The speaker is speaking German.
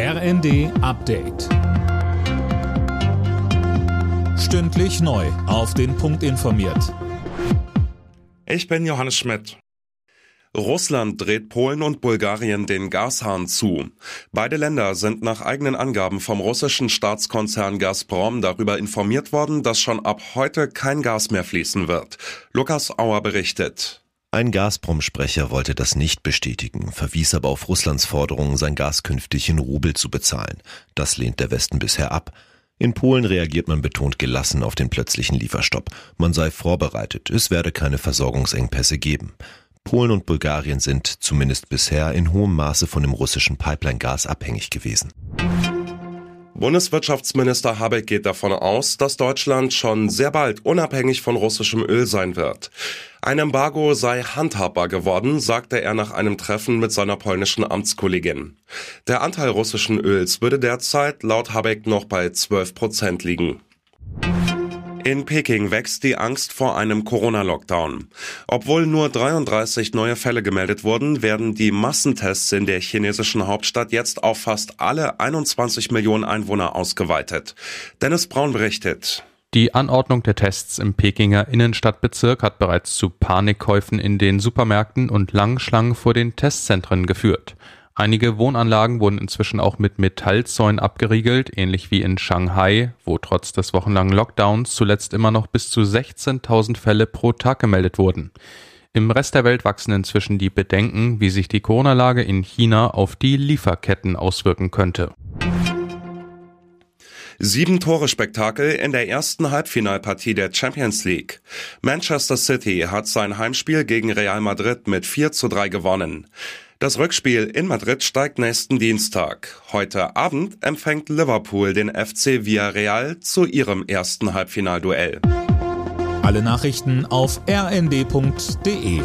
RND Update. Stündlich neu. Auf den Punkt informiert. Ich bin Johannes Schmidt. Russland dreht Polen und Bulgarien den Gashahn zu. Beide Länder sind nach eigenen Angaben vom russischen Staatskonzern Gazprom darüber informiert worden, dass schon ab heute kein Gas mehr fließen wird. Lukas Auer berichtet. Ein Gazprom-Sprecher wollte das nicht bestätigen, verwies aber auf Russlands Forderung, sein Gas künftig in Rubel zu bezahlen. Das lehnt der Westen bisher ab. In Polen reagiert man betont gelassen auf den plötzlichen Lieferstopp. Man sei vorbereitet, es werde keine Versorgungsengpässe geben. Polen und Bulgarien sind, zumindest bisher, in hohem Maße von dem russischen Pipeline-Gas abhängig gewesen. Bundeswirtschaftsminister Habeck geht davon aus, dass Deutschland schon sehr bald unabhängig von russischem Öl sein wird. Ein Embargo sei handhabbar geworden, sagte er nach einem Treffen mit seiner polnischen Amtskollegin. Der Anteil russischen Öls würde derzeit laut Habeck noch bei 12 Prozent liegen. In Peking wächst die Angst vor einem Corona-Lockdown. Obwohl nur 33 neue Fälle gemeldet wurden, werden die Massentests in der chinesischen Hauptstadt jetzt auf fast alle 21 Millionen Einwohner ausgeweitet. Dennis Braun berichtet. Die Anordnung der Tests im Pekinger Innenstadtbezirk hat bereits zu Panikkäufen in den Supermärkten und langen Schlangen vor den Testzentren geführt. Einige Wohnanlagen wurden inzwischen auch mit Metallzäunen abgeriegelt, ähnlich wie in Shanghai, wo trotz des wochenlangen Lockdowns zuletzt immer noch bis zu 16.000 Fälle pro Tag gemeldet wurden. Im Rest der Welt wachsen inzwischen die Bedenken, wie sich die Corona-Lage in China auf die Lieferketten auswirken könnte. Sieben Tore Spektakel in der ersten Halbfinalpartie der Champions League. Manchester City hat sein Heimspiel gegen Real Madrid mit 4 zu 3 gewonnen. Das Rückspiel in Madrid steigt nächsten Dienstag. Heute Abend empfängt Liverpool den FC Villarreal zu ihrem ersten Halbfinalduell. Alle Nachrichten auf rnd.de